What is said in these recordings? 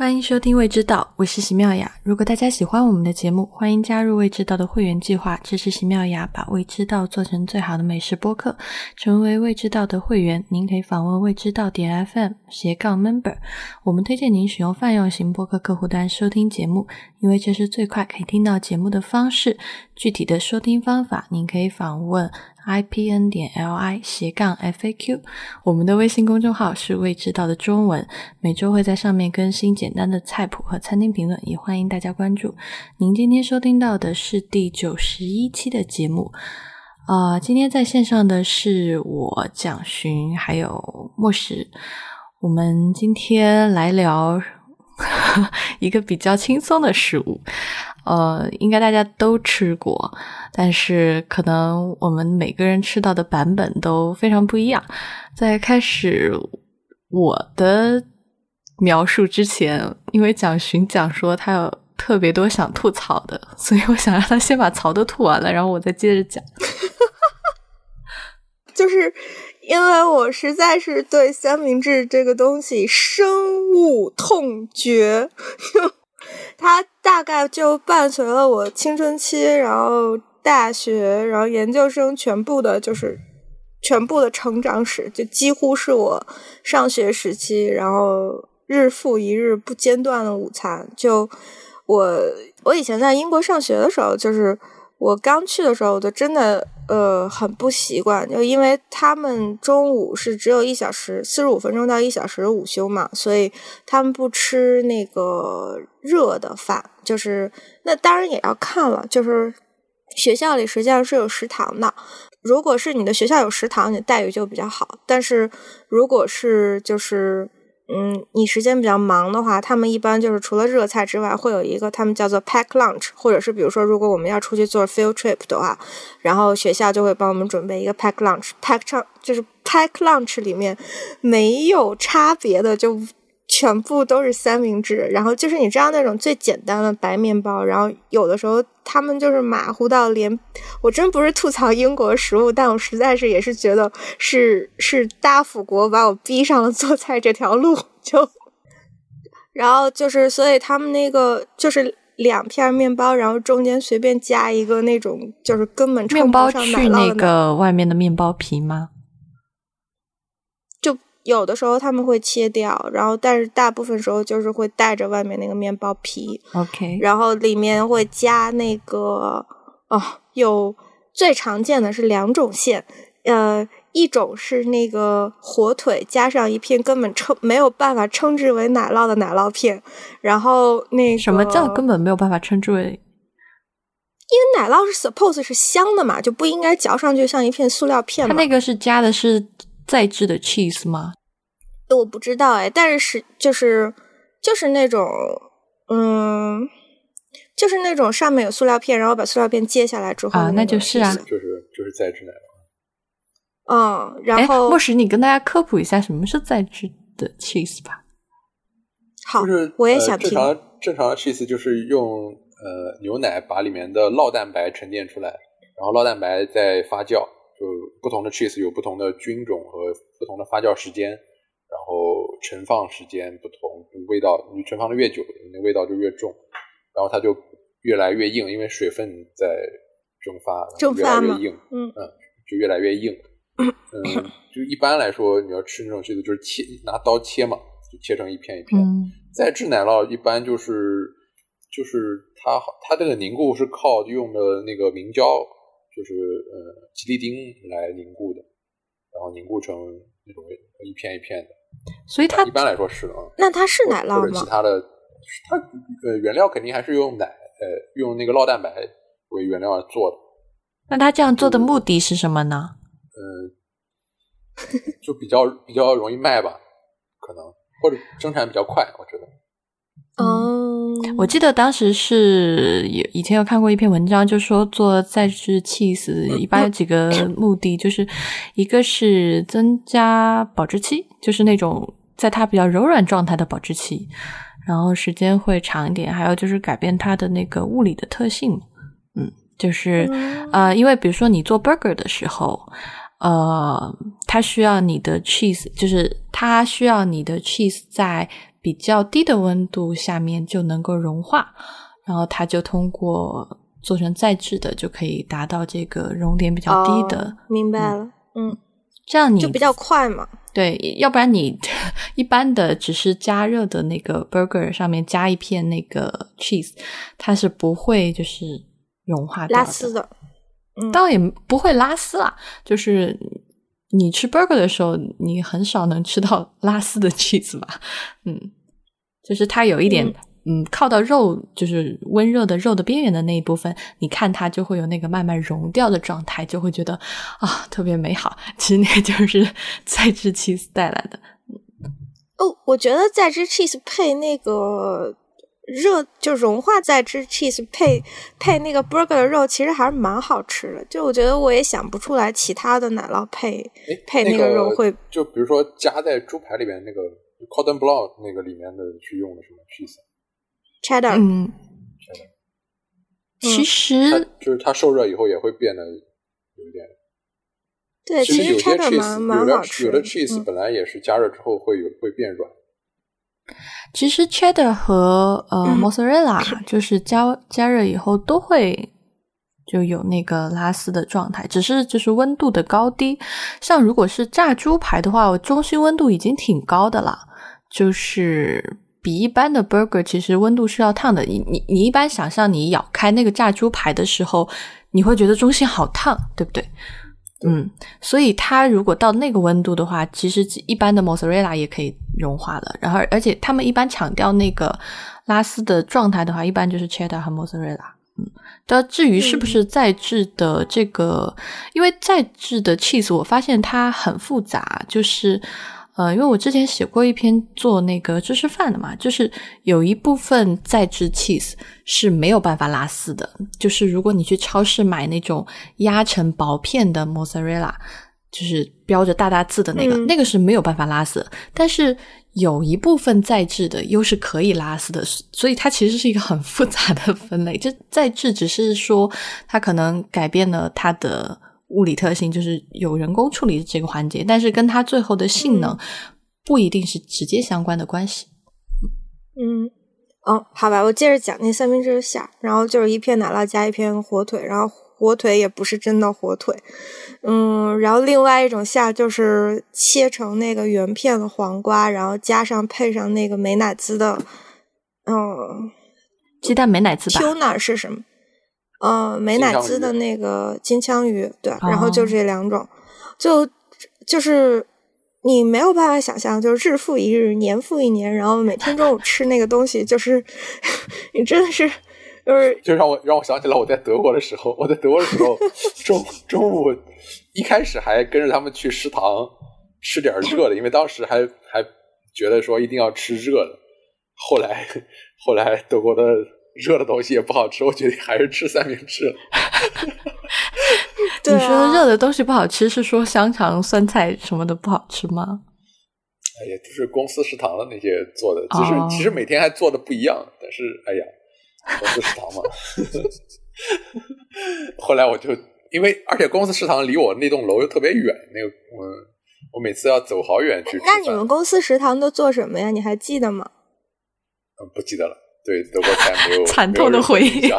欢迎收听《未知道》，我是席妙雅。如果大家喜欢我们的节目，欢迎加入《未知道》的会员计划，支持席妙雅把《未知道》做成最好的美食播客。成为《未知道》的会员，您可以访问未知道点 FM 斜杠 Member。我们推荐您使用泛用型播客客户端收听节目，因为这是最快可以听到节目的方式。具体的收听方法，您可以访问。I p n 点 l i 斜杠 f a q，我们的微信公众号是未知道的中文，每周会在上面更新简单的菜谱和餐厅评论，也欢迎大家关注。您今天收听到的是第九十一期的节目，啊，今天在线上的是我蒋寻还有莫石，我们今天来聊 一个比较轻松的食物。呃，应该大家都吃过，但是可能我们每个人吃到的版本都非常不一样。在开始我的描述之前，因为蒋寻讲说他有特别多想吐槽的，所以我想让他先把槽都吐完了，然后我再接着讲。就是因为我实在是对三明治这个东西深恶痛绝。它大概就伴随了我青春期，然后大学，然后研究生全部的，就是全部的成长史，就几乎是我上学时期，然后日复一日不间断的午餐。就我我以前在英国上学的时候，就是我刚去的时候，我就真的。呃，很不习惯，就因为他们中午是只有一小时四十五分钟到一小时午休嘛，所以他们不吃那个热的饭。就是那当然也要看了，就是学校里实际上是有食堂的。如果是你的学校有食堂，你待遇就比较好。但是如果是就是。嗯，你时间比较忙的话，他们一般就是除了热菜之外，会有一个他们叫做 pack lunch，或者是比如说，如果我们要出去做 field trip 的话，然后学校就会帮我们准备一个 pack lunch。pack 上就是 pack lunch 里面没有差别的就。全部都是三明治，然后就是你知道那种最简单的白面包，然后有的时候他们就是马虎到连，我真不是吐槽英国食物，但我实在是也是觉得是是大腐国把我逼上了做菜这条路，就，然后就是所以他们那个就是两片面包，然后中间随便加一个那种就是根本面包去那个外面的面包皮吗？有的时候他们会切掉，然后但是大部分时候就是会带着外面那个面包皮，OK，然后里面会加那个哦，有最常见的是两种馅，呃，一种是那个火腿加上一片根本称没有办法称之为奶酪的奶酪片，然后那什么叫根本没有办法称之为？因为奶酪是 suppose 是香的嘛，就不应该嚼上去像一片塑料片。它那个是加的是。再制的 cheese 吗？我不知道哎，但是是就是就是那种嗯，就是那种上面有塑料片，然后把塑料片揭下来之后啊，那就是啊，就是就是再制奶酪。嗯，然后莫石你跟大家科普一下什么是再制的 cheese 吧。好，就是我也想听。正常正常的 cheese 就是用呃牛奶把里面的酪蛋白沉淀出来，然后酪蛋白再发酵。就不同的 cheese 有不同的菌种和不同的发酵时间，然后存放时间不同，味道你存放的越久，你的味道就越重，然后它就越来越硬，因为水分在蒸发，越来越硬，嗯嗯，就越来越硬，嗯，就一般来说你要吃那种 cheese 就是切拿刀切嘛，就切成一片一片。再制奶酪一般就是就是它它这个凝固是靠用的那个明胶。就是呃，吉利丁来凝固的，然后凝固成那种一片一片的，所以它一般来说是啊。那它是奶酪吗？或者其他的，它呃原料肯定还是用奶呃用那个酪蛋白为原料做的。那它这样做的目的是什么呢？嗯，就比较比较容易卖吧，可能或者生产比较快，我觉得。哦，我记得当时是有以前有看过一篇文章，就说做再制 cheese 一般有几个 目的，就是一个是增加保质期，就是那种在它比较柔软状态的保质期，然后时间会长一点；还有就是改变它的那个物理的特性，嗯，就是呃，因为比如说你做 burger 的时候，呃，它需要你的 cheese，就是它需要你的 cheese 在。比较低的温度下面就能够融化，然后它就通过做成再制的，就可以达到这个熔点比较低的。哦明白了，嗯，这样你就比较快嘛。对，要不然你 一般的只是加热的那个 burger 上面加一片那个 cheese，它是不会就是融化掉拉丝的，嗯倒也不会拉丝啦，就是你吃 burger 的时候，你很少能吃到 拉丝的 cheese 吧？嗯，就是它有一点嗯靠到肉，就是温热的肉的边缘的那一部分，你看它就会有那个慢慢融掉的状态，就会觉得啊特别美好。其实那个就是 再制 cheese 带来的。哦，我觉得再制 cheese 配那个热，就融化在吃 cheese 配配那个 burger 的肉，其实还是蛮好吃的。就我觉得我也想不出来其他的奶酪配哎，配那个肉会，就比如说加在猪排里面那个 cordon bleu 那个里面的去用的什么 cheese，cheddar，、嗯，其实就是它受热以后也会变得有一点。对，其实有些 cheddar 蛮 cheese 有蛮的好吃有的 cheese 嗯本来也是加热之后会有会变软。其实 cheddar 和呃嗯 mozzarella 就是加加热以后都会就有那个拉丝的状态，只是就是温度的高低。像如果是炸猪排的话，我中心温度已经挺高的了，就是比一般的 burger 其实温度是要烫的。你你你一般想象你咬开那个炸猪排的时候，你会觉得中心好烫，对不对？嗯，所以它如果到那个温度的话，其实一般的 mozzarella 也可以融化了。然后，而且他们一般强调那个拉丝的状态的话，一般就是 cheddar 和 mozzarella。嗯，但至于是不是再制的这个，因为再制的 cheese，我发现它很复杂，就是。呃，因为我之前写过一篇做那个芝士饭的嘛，就是有一部分再制 cheese 是没有办法拉丝的，就是如果你去超市买那种压成薄片的 mozzarella，就是标着大大字的那个，嗯那个是没有办法拉丝的。但是有一部分在制的又是可以拉丝的，所以它其实是一个很复杂的分类。这在制只是说它可能改变了它的。物理特性就是有人工处理这个环节，但是跟它最后的性能不一定是直接相关的关系。嗯，哦，好吧，我接着讲那三明治的馅儿，然后就是一片奶酪加一片火腿，然后火腿也不是真的火腿，嗯，然后另外一种馅就是切成那个圆片的黄瓜，然后加上配上那个美乃滋的，嗯，鸡蛋美乃滋吧 tuna 是什么？嗯，美乃滋的那个金枪鱼，对，然后就这两种，就就是你没有办法想象，就是日复一日，年复一年，然后每天中午吃那个东西，就是 你真的是就是 就让我让我想起来我在德国的时候，我在德国的时候中中午一开始还跟着他们去食堂吃点热的，因为当时还还觉得说一定要吃热的，后来 后来德国的。热的东西也不好吃，我决定还是吃三明治了。对、啊、你说的热的东西不好吃，是说香肠、酸菜什么的不好吃吗？哎呀，就是公司食堂的那些做的，其实、哦、其实每天还做的不一样，但是哎呀，公司食堂嘛。后来我就因为，而且公司食堂离我那栋楼又特别远，那个我我每次要走好远去吃。那你们公司食堂都做什么呀？你还记得吗？嗯，不记得了。对德国菜没有 惨痛的回忆，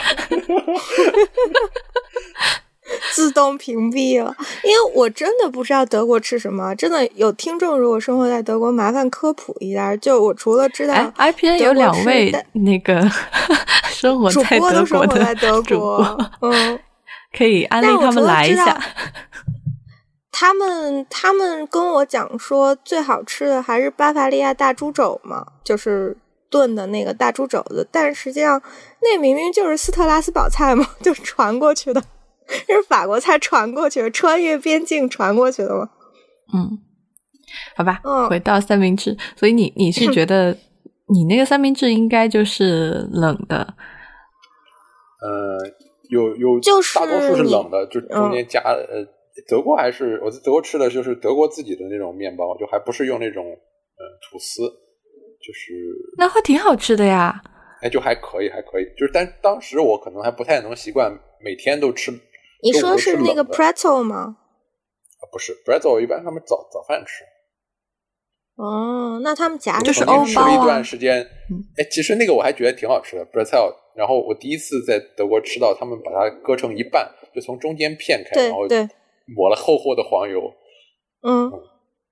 自动屏蔽了。因为我真的不知道德国吃什么，真的有听众如果生活在德国，麻烦科普一下。就我除了知道哎，IPN 有两位那个 生活在德国的主播都生活在德国，嗯，可以安利他们来一下。他们他们跟我讲说，最好吃的还是巴伐利亚大猪肘嘛，就是。炖的那个大猪肘子，但实际上那明明就是斯特拉斯堡菜嘛，就是传过去的，这是法国菜传过去的，穿越边境传过去的嘛。嗯，好吧，嗯、回到三明治，所以你你是 觉得你那个三明治应该就是冷的？呃，有有，就是大多数是冷的，就中间加、嗯、呃，德国还是我在德国吃的就是德国自己的那种面包，就还不是用那种呃吐司。就是那会挺好吃的呀，哎，就还可以，还可以。就是但当时我可能还不太能习惯每天都吃。你说是那个 pretzel 吗？啊，不是 pretzel，一般他们早早饭吃。哦，那他们夹就是曾经吃了一段时间嗯，哎，其实那个我还觉得挺好吃的 pretzel 然后我第一次在德国吃到，他们把它割成一半，就从中间片开，然后抹了厚厚的黄油，嗯，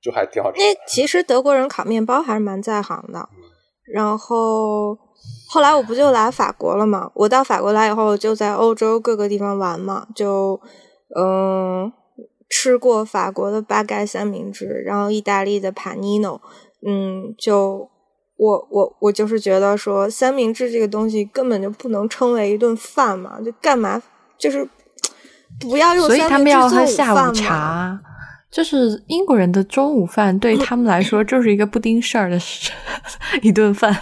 就还挺好吃那。其实德国人烤面包还是蛮在行的。然后后来我不就来法国了嘛？我到法国来以后，就在欧洲各个地方玩嘛，就嗯吃过法国的巴盖三明治，然后意大利的帕尼诺，嗯，就我我我就是觉得说三明治这个东西根本就不能称为一顿饭嘛，就干嘛就是不要用所以他们三明治做午要喝下饭嘛午茶。就是英国人的中午饭对他们来说就是一个不丁事儿的事 一顿饭。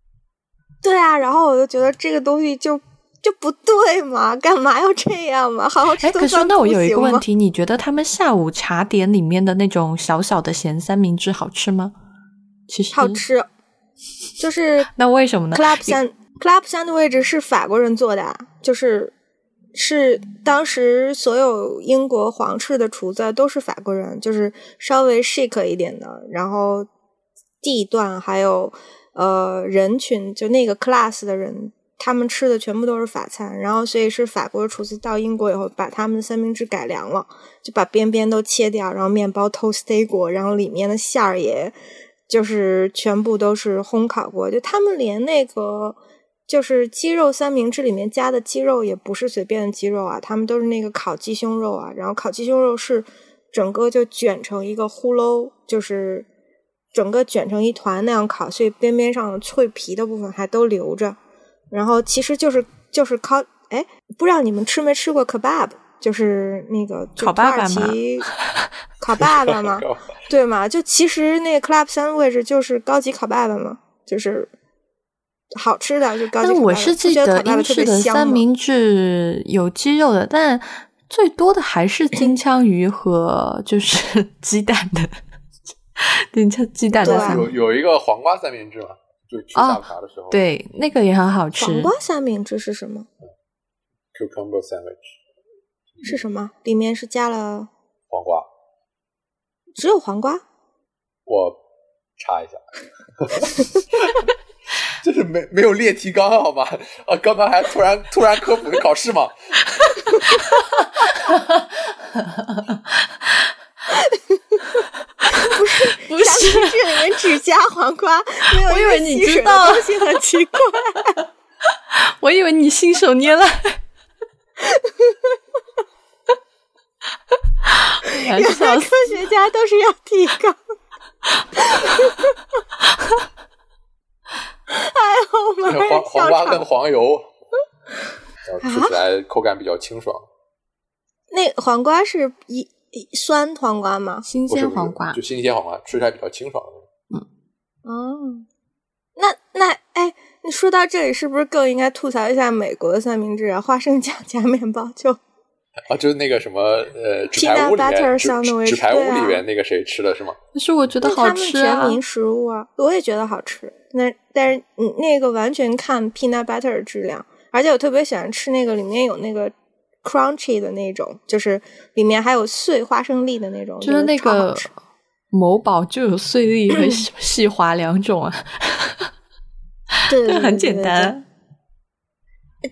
对啊，然后我就觉得这个东西就就不对嘛，干嘛要这样嘛？好好吃可是那我有一个？问题，你觉得他们下午茶点里面的那种小小的咸三明治好吃吗？其实好。吃，就是那为什么呢？club sand club sandwich 是法国人做的啊，就是是当时所有英国皇室的厨子都是法国人，就是稍微 chic 一点的，然后地段还有呃人群，就那个 class 的人。他们吃的全部都是法餐，然后所以是法国厨子到英国以后，把他们的三明治改良了，就把边边都切掉，然后面包 toast 过，然后里面的馅儿也就是全部都是烘烤过，就他们连那个就是鸡肉三明治里面加的鸡肉也不是随便的鸡肉啊，他们都是那个烤鸡胸肉啊，然后烤鸡胸肉是整个就卷成一个呼噜，就是整个卷成一团那样烤，所以边边上的脆皮的部分还都留着，然后其实就是就是烤，哎，不知道你们吃没吃过 kebab，就是那个就烤土耳爸爸吗其 烤爸爸吗？对嘛？就其实那个 club sandwich 就是高级烤爸爸嘛，就是好吃的，就。但我是记得英式的三明治有鸡肉的，但最多的还是金枪鱼和就是 鸡蛋的，金枪鸡蛋的啊有有一个黄瓜三明治嘛，就吃下午茶的时候，对，那个也很好吃。黄瓜三明治是什么？，cucumber sandwich 是什么？里面是加了黄瓜，只有黄瓜？我查一下，就是没没有列提纲好吗？啊，刚刚还突然突然科普的考试嘛，不是，不是，这里面只加黄瓜，没有我以为你知道东西很奇怪。我以为你信手拈来。原来科学家都是要提纲。哎呦，我们黄黄瓜跟黄油，然后吃起来口感比较清爽。那黄瓜是一一酸黄瓜吗？新鲜黄瓜就，新鲜黄瓜，吃起来比较清爽。嗯哦，那那哎，你说到这里，是不是更应该吐槽一下美国的三明治啊？花生酱加面包就啊，就是那个什么呃，纸牌 Peanut 屋里 butter 面，纸牌屋里面那个谁吃的是吗？可是我觉得好吃啊。全民食物啊，我也觉得好吃。那但是你那个完全看 peanut butter 的质量，而且我特别喜欢吃那个里面有那个 crunchy 的那种，就是里面还有碎花生粒的那种，就是那个某宝就有碎粒和细 细滑两种啊，对对对很简单。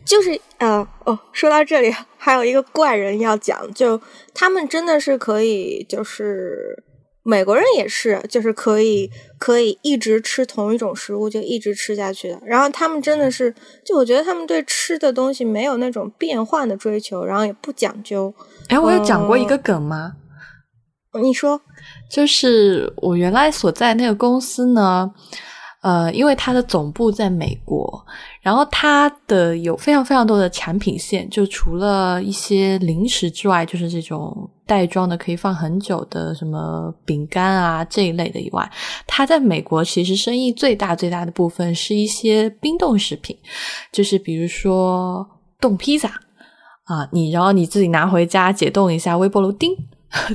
就是呃哦，说到这里还有一个怪人要讲，就他们真的是可以，就是美国人也是，就是可以可以一直吃同一种食物就一直吃下去的。然后他们真的是，就我觉得他们对吃的东西没有那种变换的追求，然后也不讲究。哎，我有讲过一个梗吗？你说就是我原来所在那个公司呢，呃，因为它的总部在美国，然后它的有非常非常多的产品线，就除了一些零食之外，就是这种袋装的可以放很久的什么饼干啊这一类的以外，它在美国其实生意最大最大的部分是一些冰冻食品，就是比如说冻披萨啊，你然后你自己拿回家解冻一下微波炉叮。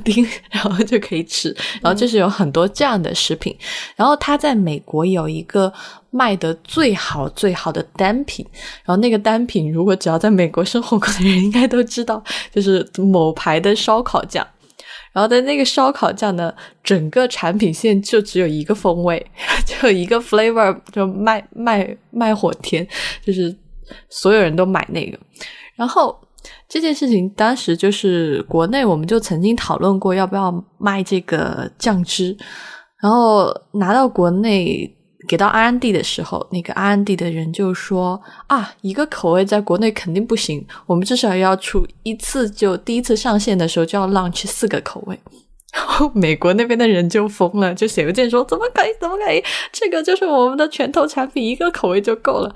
叮，然后就可以吃，然后就是有很多这样的食品。然后它在美国有一个卖的最好最好的单品，然后那个单品如果只要在美国生活过的人应该都知道，就是某牌的烧烤酱。然后的那个烧烤酱呢，整个产品线就只有一个风味，就一个 flavor，就卖卖卖火天，就是所有人都买那个。然后这件事情当时就是国内我们就曾经讨论过要不要卖这个酱汁，然后拿到国内。给到 R&D 的时候，那个 R&D 的人就说啊，一个口味在国内肯定不行，我们至少要出一次，就第一次上线的时候就要 launch 四个口味。然后 美国那边的人就疯了，就写邮件说怎么可以，怎么可以？这个就是我们的拳头产品，一个口味就够了。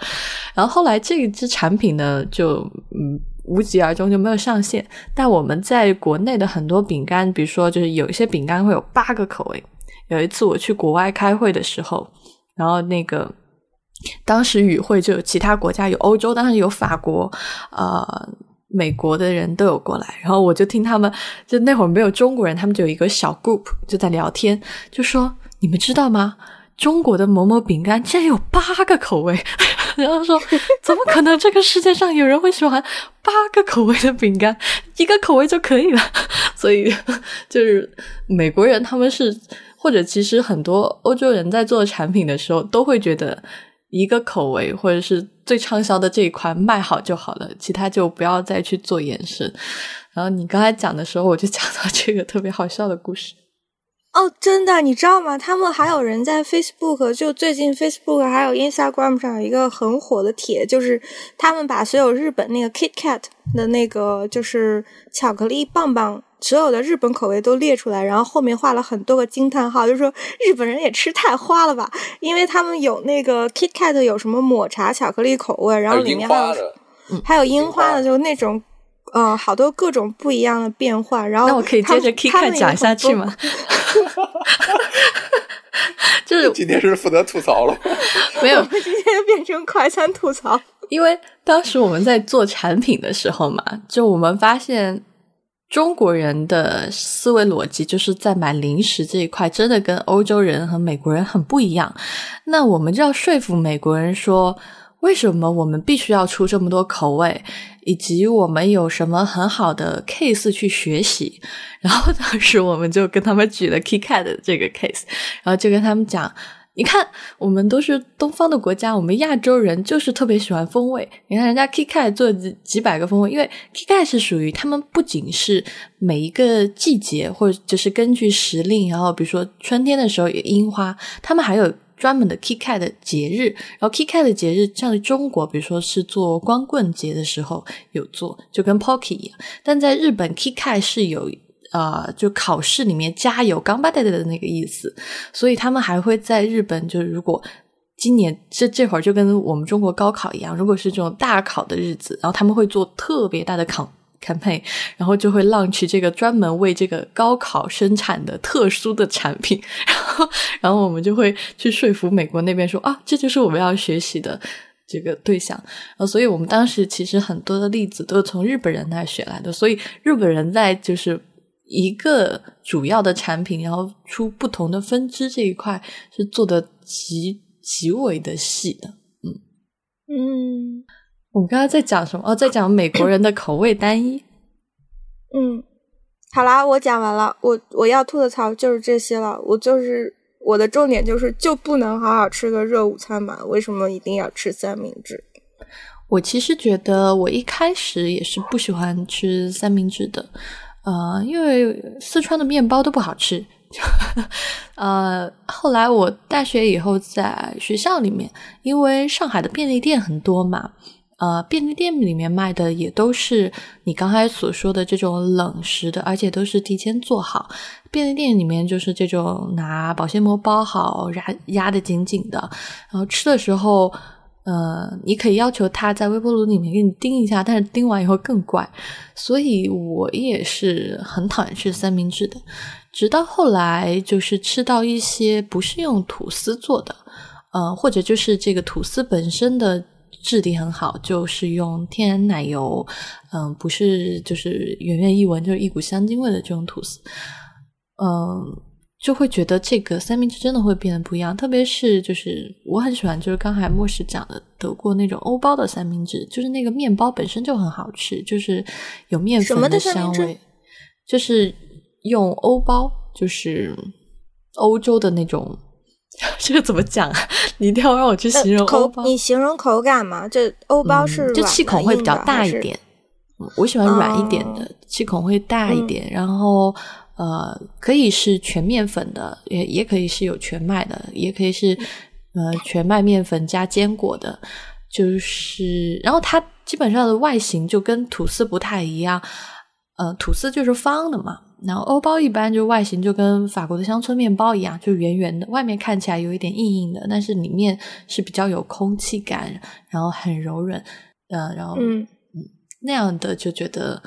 然后后来这一支产品呢，就嗯无疾而终，就没有上线。但我们在国内的很多饼干，比如说就是有一些饼干会有八个口味。有一次我去国外开会的时候。然后那个当时与会就有其他国家，有欧洲，当然有法国，呃，美国的人都有过来。然后我就听他们，就那会儿没有中国人，他们就有一个小 group 就在聊天，就说你们知道吗？中国的某某饼干竟然有八个口味。然后说怎么可能？这个世界上有人会喜欢八个口味的饼干？一个口味就可以了。所以就是美国人他们是。或者其实很多欧洲人在做产品的时候，都会觉得一个口味或者是最畅销的这一款卖好就好了，其他就不要再去做延伸。然后你刚才讲的时候，我就讲到这个特别好笑的故事。哦，真的，你知道吗？他们还有人在 Facebook，就最近 Facebook 还有 Instagram 上有一个很火的帖，就是他们把所有日本那个 KitKat 的那个就是巧克力棒棒。所有的日本口味都列出来，然后后面画了很多个惊叹号，就说日本人也吃太花了吧？因为他们有那个 KitKat 有什么抹茶巧克力口味，然后里面还有还有樱花的，就那种呃好多各种不一样的变化。然后那我可以接着 KitKat 讲下去吗？就是今天是负责吐槽了，没有，今天变成快餐吐槽。因为当时我们在做产品的时候嘛，就我们发现。中国人的思维逻辑就是在买零食这一块，真的跟欧洲人和美国人很不一样。那我们就要说服美国人说，为什么我们必须要出这么多口味，以及我们有什么很好的 case 去学习。然后当时我们就跟他们举了 KitKat 这个 case，然后就跟他们讲。你看，我们都是东方的国家，我们亚洲人就是特别喜欢风味。你看人家 Kikai 做几几百个风味，因为 Kikai 是属于他们不仅是每一个季节，或者就是根据时令，然后比如说春天的时候有樱花，他们还有专门的 Kikai 的节日。然后 Kikai 的节日，像中国，比如说是做光棍节的时候有做，就跟 Pocky 一样。但在日本，Kikai 是有。呃，就考试里面加油，刚巴带的那个意思，所以他们还会在日本，就是如果今年这这会儿就跟我们中国高考一样，如果是这种大考的日子，然后他们会做特别大的考 campaign，然后就会 launch 这个专门为这个高考生产的特殊的产品，然后然后我们就会去说服美国那边说啊，这就是我们要学习的这个对象，呃，所以我们当时其实很多的例子都是从日本人那学来的，所以日本人在就是。一个主要的产品，然后出不同的分支，这一块是做的极极为的细的。嗯嗯，我们刚刚在讲什么？哦，在讲美国人的口味单一。嗯，好啦，我讲完了。我我要吐的槽就是这些了。我就是我的重点就是就不能好好吃个热午餐吗？为什么一定要吃三明治？我其实觉得我一开始也是不喜欢吃三明治的。呃，因为四川的面包都不好吃，呃，后来我大学以后在学校里面，因为上海的便利店很多嘛，呃，便利店里面卖的也都是你刚才所说的这种冷食的，而且都是提前做好。便利店里面就是这种拿保鲜膜包好，压压的紧紧的，然后吃的时候。呃，你可以要求他在微波炉里面给你叮一下，但是叮完以后更怪，所以我也是很讨厌吃三明治的。直到后来，就是吃到一些不是用吐司做的，呃，或者就是这个吐司本身的质地很好，就是用天然奶油，嗯，不是就是远远一闻就是一股香精味的这种吐司，嗯。就会觉得这个三明治真的会变得不一样，特别是就是我很喜欢，就是刚才莫石讲的德国那种欧包的三明治，就是那个面包本身就很好吃，就是有面粉的香味，就是用欧包，就是欧洲的那种，这个怎么讲啊？你一定要让我去形容欧包。你形容口感吗？这欧包是就气孔会比较大一点。我喜欢软一点的，气孔会大一点。然后呃，可以是全面粉的，也也可以是有全麦的，也可以是呃全麦面粉加坚果的。就是，然后它基本上的外形就跟吐司不太一样。呃，吐司就是方的嘛，然后欧包一般就外形就跟法国的乡村面包一样，就圆圆的，外面看起来有一点硬硬的，但是里面是比较有空气感，然后很柔软，呃，然后嗯嗯那样的就觉得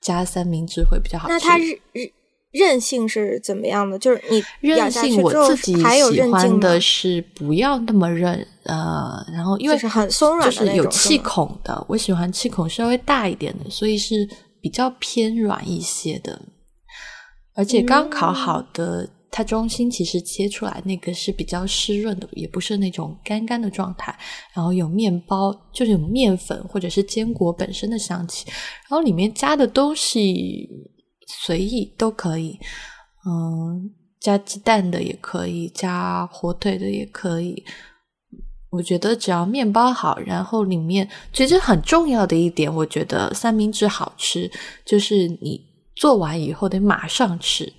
加三明治会比较好吃。那它韧韧韧性是怎么样的？就是你韧性，我自己喜欢的是不要那么韧，呃，然后因为是很松软，就是有气孔的，我喜欢气孔稍微大一点的，所以是。比较偏软一些的，而且刚烤好的，它中心其实切出来那个是比较湿润的，也不是那种干干的状态。然后有面包，就是有面粉或者是坚果本身的香气。然后里面加的东西随意都可以，嗯，加鸡蛋的也可以，加火腿的也可以。我觉得只要面包好，然后里面其实很重要的一点，我觉得三明治好吃，就是你做完以后得马上吃。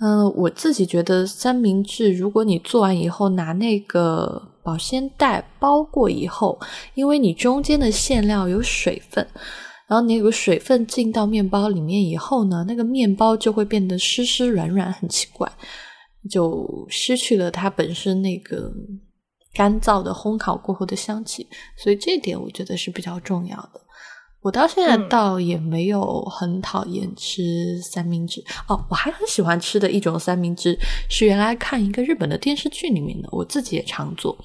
嗯，我自己觉得三明治，如果你做完以后拿那个保鲜袋包过以后，因为你中间的馅料有水分，然后那个水分进到面包里面以后呢，那个面包就会变得湿湿软软，很奇怪，就失去了它本身那个。干燥的烘烤过后的香气，所以这点我觉得是比较重要的。我到现在倒也没有很讨厌吃三明治哦，我还很喜欢吃的一种三明治是原来看一个日本的电视剧里面的，我自己也常做，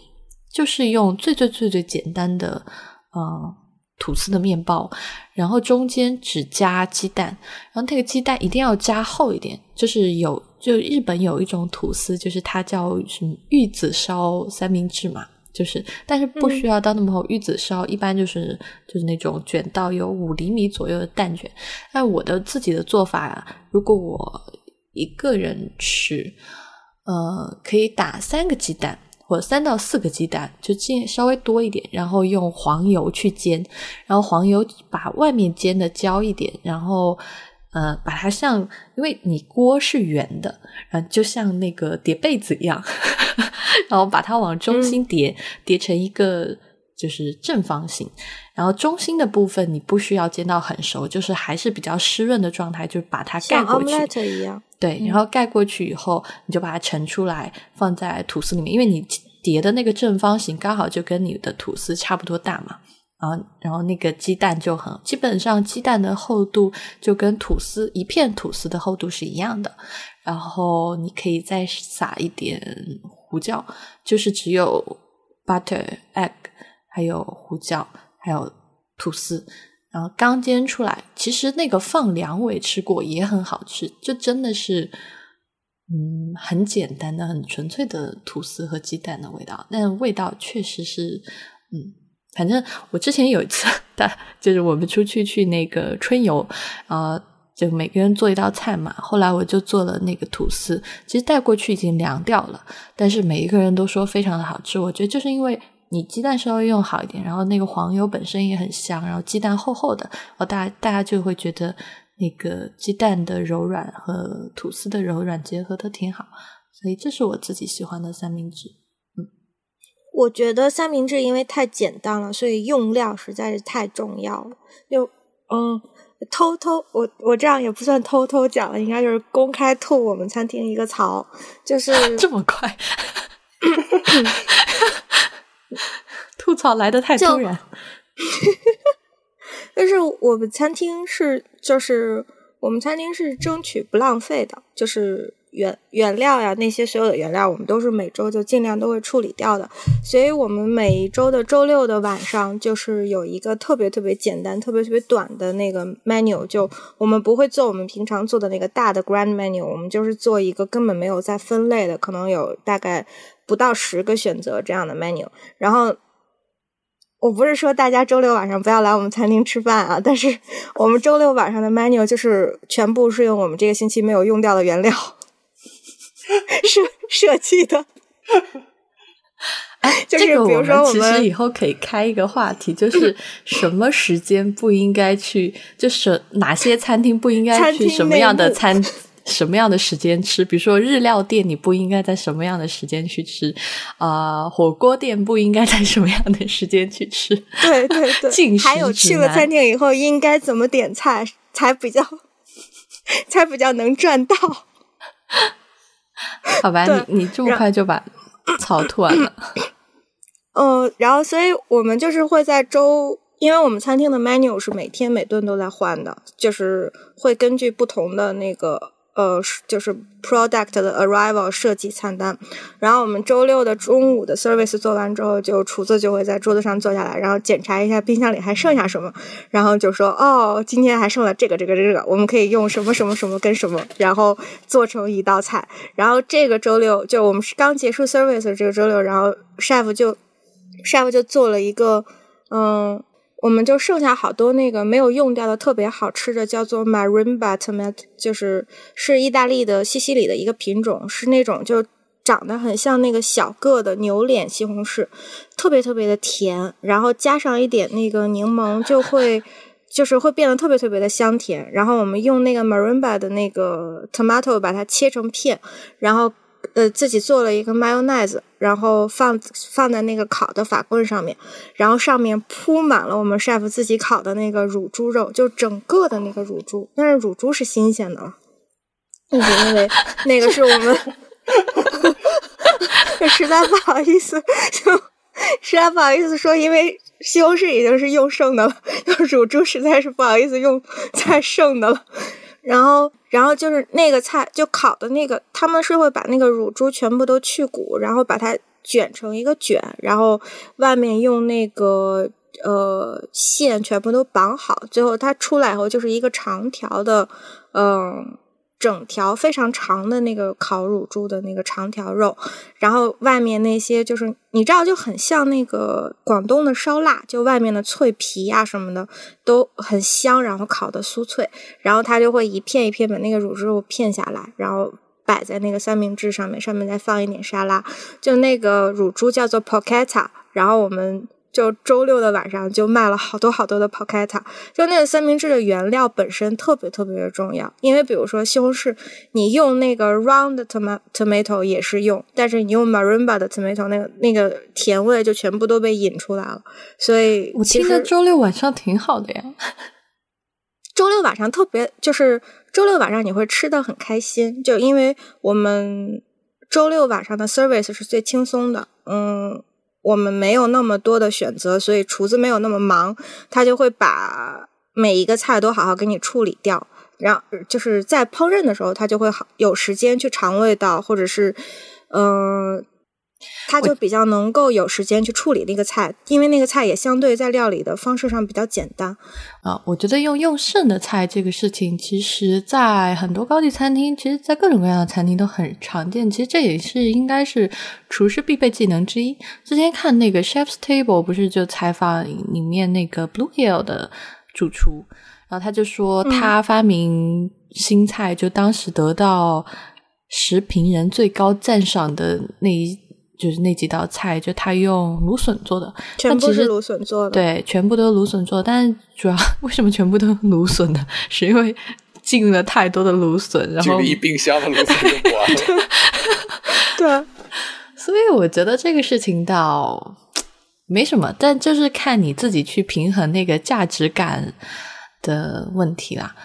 就是用最最最最简单的呃吐司的面包，然后中间只加鸡蛋，然后那个鸡蛋一定要加厚一点，就是有。就日本有一种吐司，就是它叫什么玉子烧三明治嘛，就是但是不需要到那么厚，玉子烧一般就是就是那种卷到有五厘米左右的蛋卷。那我的自己的做法，如果我一个人吃，呃，可以打三个鸡蛋或者三到四个鸡蛋，就煎稍微多一点，然后用黄油去煎，然后黄油把外面煎的焦一点，然后。呃，把它像，因为你锅是圆的，然后就像那个叠被子一样，然后把它往中心叠，叠成一个就是正方形，然后中心的部分你不需要煎到很熟，就是还是比较湿润的状态，就把它盖过去，一样。对，然后盖过去以后，你就把它盛出来，放在吐司里面，因为你叠的那个正方形刚好就跟你的吐司差不多大嘛。然后，然后那个鸡蛋就很，基本上鸡蛋的厚度就跟吐司一片吐司的厚度是一样的。然后你可以再撒一点胡椒，就是只有 butter egg，还有胡椒，还有吐司。然后刚煎出来，其实那个放凉我也吃过，也很好吃，就真的是嗯很简单的、很纯粹的吐司和鸡蛋的味道，但味道确实是嗯。反正我之前有一次，就是我们出去去那个春游，啊，就每个人做一道菜嘛。后来我就做了那个吐司，其实带过去已经凉掉了，但是每一个人都说非常的好吃。我觉得就是因为你鸡蛋稍微用好一点，然后那个黄油本身也很香，然后鸡蛋厚厚的，哦，大家大家就会觉得那个鸡蛋的柔软和吐司的柔软结合的挺好，所以这是我自己喜欢的三明治。嗯我觉得三明治因为太简单了，所以用料实在是太重要了。就嗯，偷偷我我这样也不算偷偷讲了，应该就是公开吐我们餐厅一个槽，就是 这么快，吐槽来的太突然。但是我们餐厅是就是我们餐厅是争取不浪费的，就是。原原料呀，那些所有的原料，我们都是每周就尽量都会处理掉的。所以，我们每一周的周六的晚上，就是有一个特别特别简单、特别特别短的那个 menu。就我们不会做我们平常做的那个大的 grand menu，我们就是做一个根本没有在分类的，可能有大概不到十个选择这样的 menu。然后，我不是说大家周六晚上不要来我们餐厅吃饭啊，但是我们周六晚上的 menu 就是全部是用我们这个星期没有用掉的原料 设设计的。哎，就是这个比如说我们其实以后可以开一个话题，就是什么时间不应该去，就是哪些餐厅不应该去什么样的餐。什么样的时间吃？比如说日料店，你不应该在什么样的时间去吃？啊、火锅店不应该在什么样的时间去吃？对 对对，进食还有去了餐厅以后应该怎么点菜才比较才比较能赚到。好吧，你你这么快就把草吐完了。嗯，然后所以我们就是会在周，因为我们餐厅的 menu 是每天每顿都在换的，就是会根据不同的那个呃，就是 product 的 arrival 设计餐单。然后我们周六的中午的 service 做完之后，就厨子就会在桌子上坐下来，然后检查一下冰箱里还剩下什么，然后就说哦，今天还剩了这个这个这个，我们可以用什么什么什么跟什么，然后做成一道菜。然后这个周六就我们是刚结束 service 这个周六，然后 chef 就 chef 就做了一个，嗯，我们就剩下好多那个没有用掉的特别好吃的，叫做 Marimba tomato，就是是意大利的西西里的一个品种，是那种就长得很像那个小个的牛脸西红柿，特别特别的甜，然后加上一点那个柠檬就会。就是会变得特别特别的香甜，然后我们用那个 marimba 的那个 tomato 把它切成片，然后呃自己做了一个 mayonnaise，然后放放在那个烤的法棍上面，然后上面铺满了我们 chef 自己烤的那个乳猪肉，就整个的那个乳猪，但是乳猪是新鲜的了，那是因为那个是我们 实在不好意思，就实在不好意思说，因为西红柿已经是用剩的了，用乳猪实在是不好意思用再剩的了。然后，然后就是那个菜，就烤的那个，他们是会把那个乳猪全部都去骨，然后把它卷成一个卷，然后外面用那个呃线全部都绑好，最后它出来以后就是一个长条的，嗯、整条非常长的那个烤乳猪的那个长条肉，然后外面那些就是你知道就很像那个广东的烧腊，就外面的脆皮啊什么的都很香，然后烤的酥脆，然后它就会一片一片把那个乳猪肉片下来，然后摆在那个三明治上面，上面再放一点沙拉，就那个乳猪叫做 porchetta，然后我们。就周六的晚上就卖了好多好多的 porchetta，就那个三明治的原料本身特别特别的重要，因为比如说西红柿，你用那个 round toma tomato 也是用，但是你用 marimba 的 tomato 那个那个甜味就全部都被引出来了，所以我其实周六晚上挺好的呀。周六晚上特别就是周六晚上你会吃的很开心，就因为我们周六晚上的 service 是最轻松的，嗯，我们没有那么多的选择，所以厨子没有那么忙，他就会把每一个菜都好好给你处理掉。然后就是在烹饪的时候，他就会好有时间去尝味道，或者是，嗯、他就比较能够有时间去处理那个菜，因为那个菜也相对在料理的方式上比较简单。啊，我觉得用用剩的菜这个事情，其实在很多高级餐厅，其实在各种各样的餐厅都很常见。其实这也是应该是厨师必备技能之一。之前看那个 Chef's Table 不是就采访里面那个 Blue Hill 的主厨，然后他就说他发明新菜，就当时得到食评人最高赞赏的那一。就是那几道菜，就他用芦笋做的，全部是芦笋做的。对，全部都是芦笋做的，但是主要 为什么全部都是芦笋呢？是因为进了太多的芦笋，然后一冰箱的芦笋就不完了。对，所以我觉得这个事情倒没什么，但就是看你自己去平衡那个价值感的问题啦。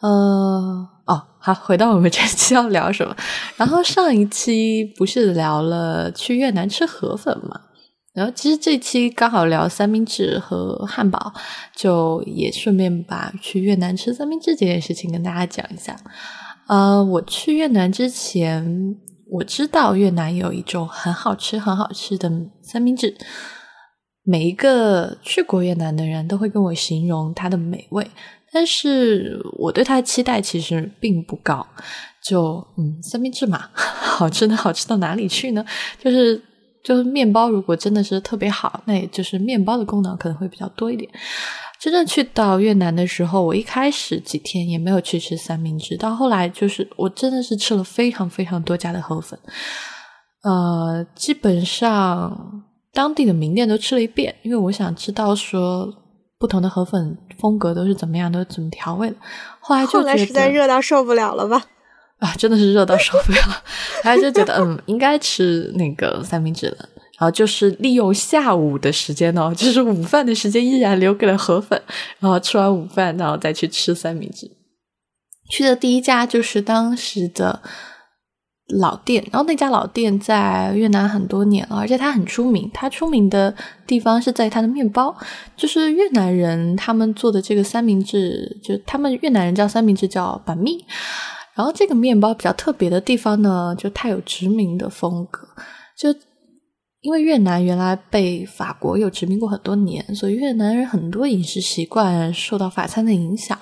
呃，哦，好，回到我们这期要聊什么？然后上一期不是聊了去越南吃河粉嘛？然后其实这期刚好聊三明治和汉堡，就也顺便把去越南吃三明治这件事情跟大家讲一下。呃，我去越南之前，我知道越南有一种很好吃、很好吃的三明治。每一个去过越南的人都会跟我形容它的美味，但是我对它的期待其实并不高。就嗯，三明治嘛，好吃的好吃到哪里去呢？就是就是面包如果真的是特别好，那也就是面包的功能可能会比较多一点。真正去到越南的时候，我一开始几天也没有去吃三明治，到后来就是我真的是吃了非常非常多家的河粉，呃，基本上当地的名店都吃了一遍，因为我想知道说不同的河粉风格都是怎么样，都怎么调味的。后来就后来实在热到受不了了吧？啊，真的是热到受不了，后来就觉得嗯，应该吃那个三明治了。然后就是利用下午的时间哦，就是午饭的时间依然留给了河粉，然后吃完午饭，然后再去吃三明治。去的第一家就是当时的老店，然后那家老店在越南很多年了，而且它很出名。它出名的地方是在它的面包，就是越南人他们做的这个三明治，就他们越南人叫三明治叫板面。然后这个面包比较特别的地方呢，就它有殖民的风格，就因为越南原来被法国有殖民过很多年，所以越南人很多饮食习惯受到法餐的影响，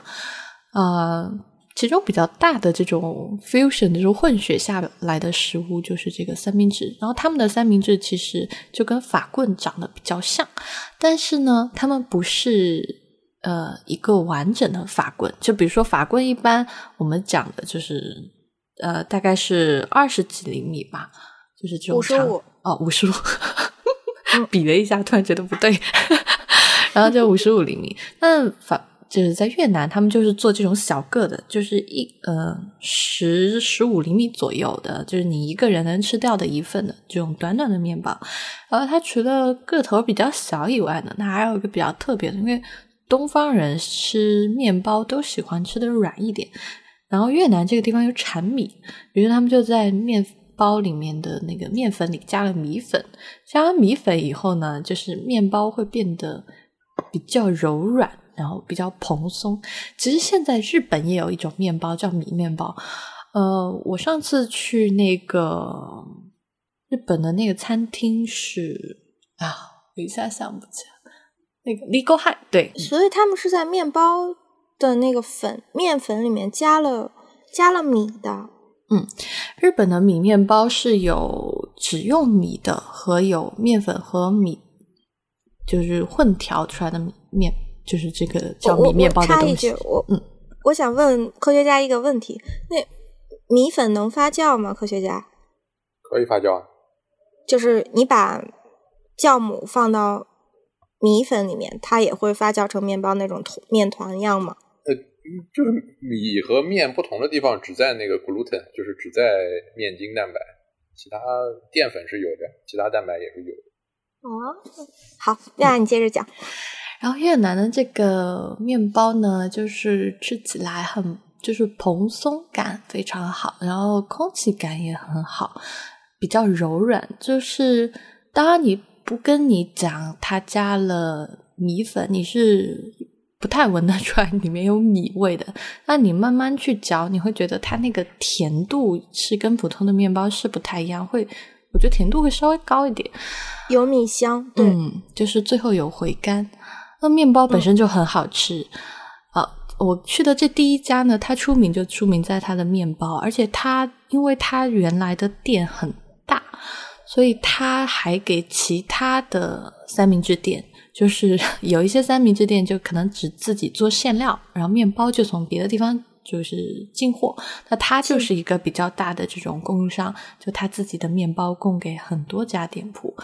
啊。其中比较大的这种 fusion 这种混血下来的食物就是这个三明治，然后他们的三明治其实就跟法棍长得比较像，但是呢，他们不是呃一个完整的法棍，就比如说法棍一般我们讲的就是呃大概是二十几厘米吧，就是这种长哦五十五，比了一下突然觉得不对，然后就五十五厘米，那法。就是在越南，他们就是做这种小个的，就是一呃十十五厘米左右的，就是你一个人能吃掉的一份的这种短短的面包。然后它除了个头比较小以外呢，它还有一个比较特别的，因为东方人吃面包都喜欢吃的软一点，然后越南这个地方有产米，于是他们就在面包里面的那个面粉里加了米粉，加了米粉以后呢，就是面包会变得比较柔软。然后比较蓬松。其实现在日本也有一种面包叫米面包。呃，我上次去那个日本的那个餐厅是啊，我一下想不起来那个 Legal High 对。所以他们是在面包的那个粉面粉里面加了加了米的。嗯，日本的米面包是有只用米的和有面粉和米就是混调出来的米面。就是这个叫米面包的东西。我嗯，我想问科学家一个问题：那米粉能发酵吗？科学家可以发酵啊。就是你把酵母放到米粉里面，它也会发酵成面包那种面团样吗？呃，就是米和面不同的地方只在那个 gluten，就是只在面筋蛋白，其他淀粉是有的，其他蛋白也是有的。哦，好，那你接着讲。然后越南的这个面包呢，就是吃起来很就是蓬松感非常好，然后空气感也很好，比较柔软。就是当然你不跟你讲它加了米粉，你是不太闻得出来里面有米味的。那你慢慢去嚼，你会觉得它那个甜度是跟普通的面包是不太一样，会我觉得甜度会稍微高一点，有米香，嗯，就是最后有回甘。那面包本身就很好吃啊！我去的这第一家呢，它出名就出名在它的面包，而且它因为它原来的店很大，所以它还给其他的三明治店，就是 有一些三明治店就可能只自己做馅料，然后面包就从别的地方就是进货。那它就是一个比较大的这种供应商，就他自己的面包供给很多家店铺。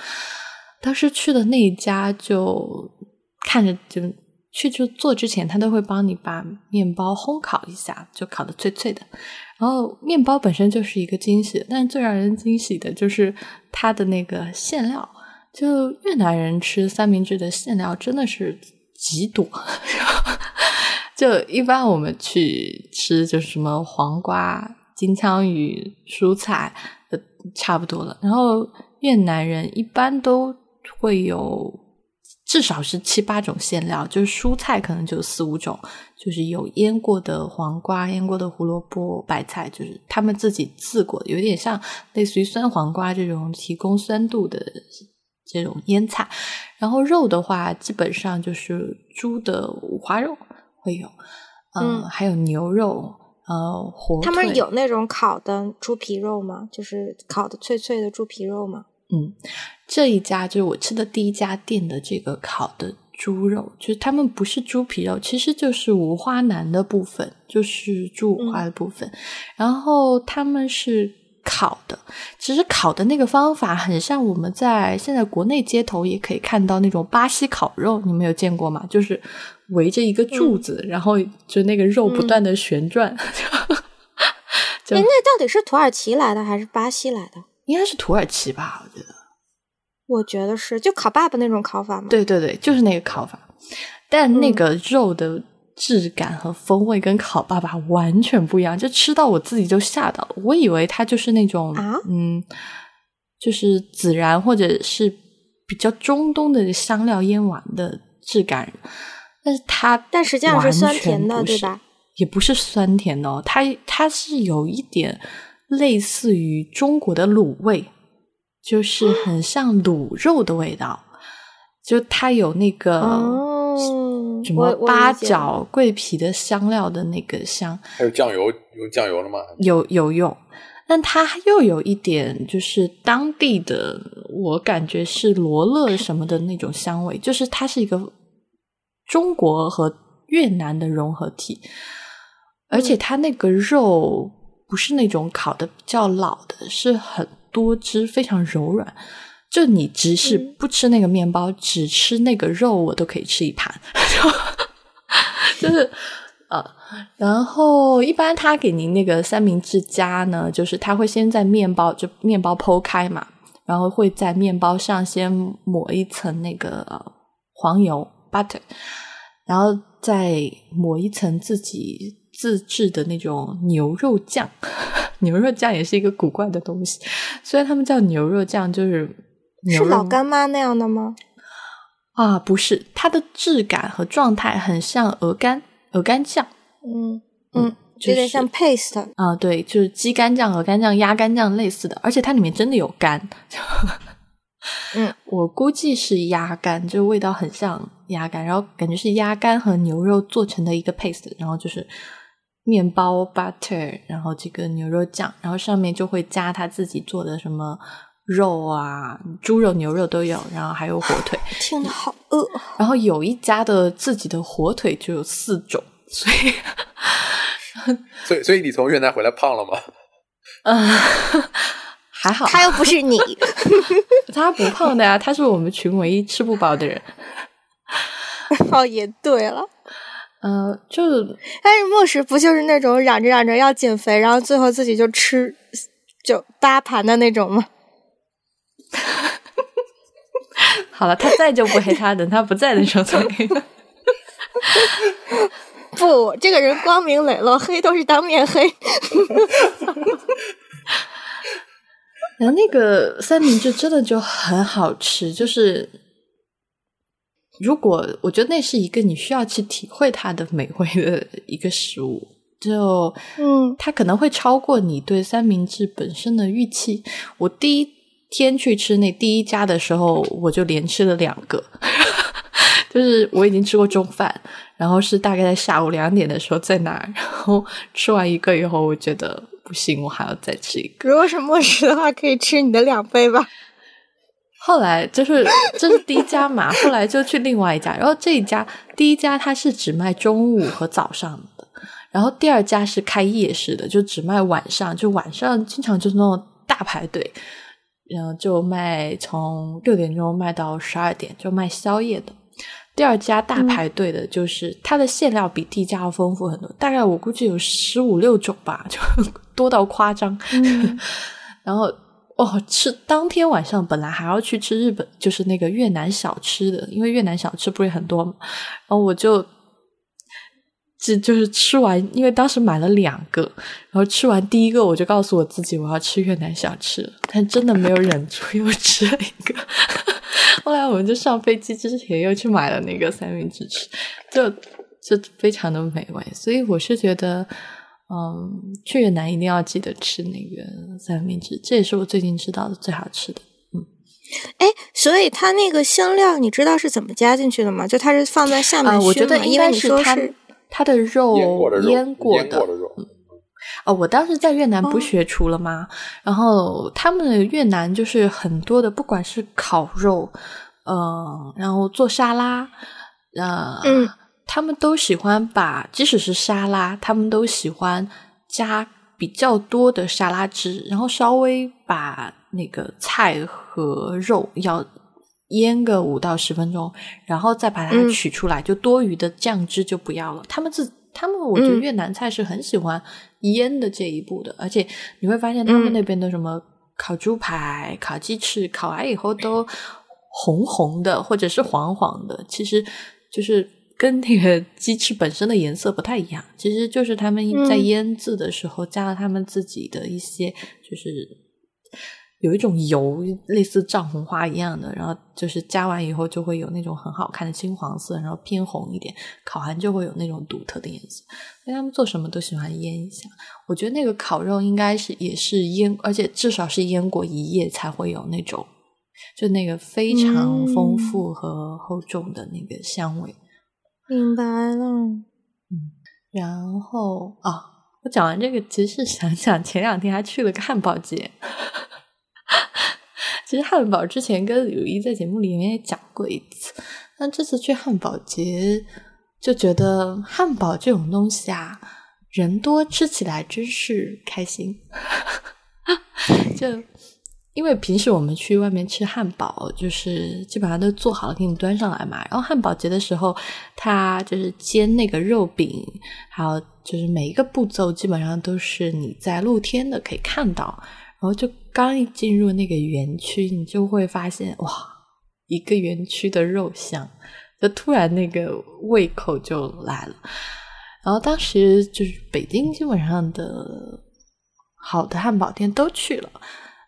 当时去的那一家就。看着就去就做之前，他都会帮你把面包烘烤一下，就烤的脆脆的。然后面包本身就是一个惊喜，但最让人惊喜的就是它的那个馅料。就越南人吃三明治的馅料真的是极多，就一般我们去吃就是什么黄瓜、金枪鱼、蔬菜，呃，差不多了。然后越南人一般都会有。至少是七八种馅料，就是蔬菜可能就四五种，就是有腌过的黄瓜、腌过的胡萝卜、白菜，就是他们自己自过，有点像类似于酸黄瓜这种提供酸度的这种腌菜。然后肉的话，基本上就是猪的五花肉会有，嗯，还有牛肉，呃，火他们有那种烤的猪皮肉吗？就是烤的脆脆的猪皮肉吗？嗯，这一家就是我吃的第一家店的这个烤的猪肉，就是他们不是猪皮肉，其实就是五花腩的部分，就是猪五花的部分，然后他们是。烤的，其实烤的那个方法很像我们在现在国内街头也可以看到那种巴西烤肉，你们有见过吗？就是围着一个柱子，然后就那个肉不断的旋转。哎，那到底是土耳其来的还是巴西来的？应该是土耳其吧，我觉得。我觉得是，就烤爸爸那种烤法吗？对对对，就是那个烤法，但那个肉的。质感和风味跟烤爸爸完全不一样，就吃到我自己就吓到了。我以为它就是那种，嗯，就是孜然或者是比较中东的香料腌完的质感，但是它但实际上是酸甜的，对吧？也不是酸甜的哦，它它是有一点类似于中国的卤味，就是很像卤肉的味道，就它有那个。什么八角、桂皮的香料的那个香，还有酱油，用酱油了吗？有有用，但它又有一点就是当地的，我感觉是罗勒什么的那种香味，就是它是一个中国和越南的融合体，而且它那个肉不是那种烤的比较老的，是很多汁，非常柔软。就你只是不吃那个面包，只吃那个肉，我都可以吃一盘。就是呃，然后一般他给您那个三明治夹呢，就是他会先在面包就面包剖开嘛，然后会在面包上先抹一层那个黄油 butter，然后再抹一层自己自制的那种牛肉酱。牛肉酱也是一个古怪的东西，虽然他们叫牛肉酱，就是。是老干妈那样的吗？啊，不是，它的质感和状态很像鹅肝，鹅肝酱。嗯嗯，有点像 paste。啊，对，就是鸡肝酱、鹅肝酱、鸭肝酱类似的，而且它里面真的有肝。嗯，我估计是鸭肝，就味道很像鸭肝，然后感觉是鸭肝和牛肉做成的一个 paste，然后就是面包 butter，然后这个牛肉酱，然后上面就会加他自己做的什么。肉啊，猪肉、牛肉都有，然后还有火腿。听得好饿。然后有一家的自己的火腿就有四种，所以，所以，所以你从越南回来胖了吗？嗯，还好。他又不是你，他不胖的呀，他是我们群唯一吃不饱的人。哦，也对了。呃，就但是莫石不就是那种嚷着嚷着要减肥，然后最后自己就吃就搭盘的那种吗？好了，他在就不黑他，等他不在的时候再黑。不，这个人光明磊落，黑都是当面黑。然后那个三明治真的就很好吃，就是如果我觉得那是一个你需要去体会它的美味的一个食物，就 嗯，它可能会超过你对三明治本身的预期。我第一。天去吃那第一家的时候，我就连吃了两个，就是我已经吃过中饭，然后是大概在下午两点的时候在那儿，然后吃完一个以后，我觉得不行，我还要再吃一个。如果是末食的话，可以吃你的两杯吧。后来就是这是第一家嘛，后来就去另外一家，然后这一家第一家它是只卖中午和早上的，然后第二家是开夜市的，就只卖晚上，就晚上经常就是那种大排队。然后就卖从六点钟卖到十二点，就卖宵夜的。第二家大排队的，就是它的馅料比第一家要丰富很多，大概我估计有十五六种吧，就 多到夸张。然后哦，吃当天晚上本来还要去吃日本，就是那个越南小吃的，因为越南小吃不是很多嘛。然后我就。就就是吃完，因为当时买了两个，然后吃完第一个，我就告诉我自己我要吃越南小吃，但真的没有忍住又吃了一个。后来我们就上飞机之前又去买了那个三明治吃，就就非常的美味。所以我是觉得，嗯，去越南一定要记得吃那个三明治，这也是我最近吃到的最好吃的。嗯，哎，所以它那个香料你知道是怎么加进去的吗？就它是放在下面我觉得应该是它。它的肉腌过的腌过的肉哦，我当时在越南不学厨了吗？然后他们的越南就是很多的，不管是烤肉，呃，然后做沙拉，呃，他们都喜欢把，即使是沙拉，他们都喜欢加比较多的沙拉汁，然后稍微把那个菜和肉要腌个五到十分钟，然后再把它取出来，就多余的酱汁就不要了。他们自他们，我觉得越南菜是很喜欢。腌的这一步的，而且你会发现他们那边的什么烤猪排、烤鸡翅，烤完以后都红红的或者是黄黄的，其实就是跟那个鸡翅本身的颜色不太一样，其实就是他们在腌制的时候加了他们自己的一些就是。有一种油，类似藏红花一样的，然后就是加完以后就会有那种很好看的金黄色，然后偏红一点，烤完就会有那种独特的颜色。所以他们做什么都喜欢腌一下。我觉得那个烤肉应该是也是腌，而且至少是腌过一夜才会有那种，就那个非常丰富和厚重的那个香味。明白了。嗯，然后啊，我讲完这个，其实想想前两天还去了个汉堡节。其实汉堡之前跟柳一在节目里面也讲过一次，但这次去汉堡节就觉得汉堡这种东西啊，人多吃起来真是开心。就因为平时我们去外面吃汉堡，就是基本上都做好了给你端上来嘛。然后汉堡节的时候，它就是煎那个肉饼，还有就是每一个步骤基本上都是你在露天的可以看到。然后就刚一进入那个园区，你就会发现哇，一个园区的肉香，就突然那个胃口就来了。然后当时就是北京基本上的好的汉堡店都去了，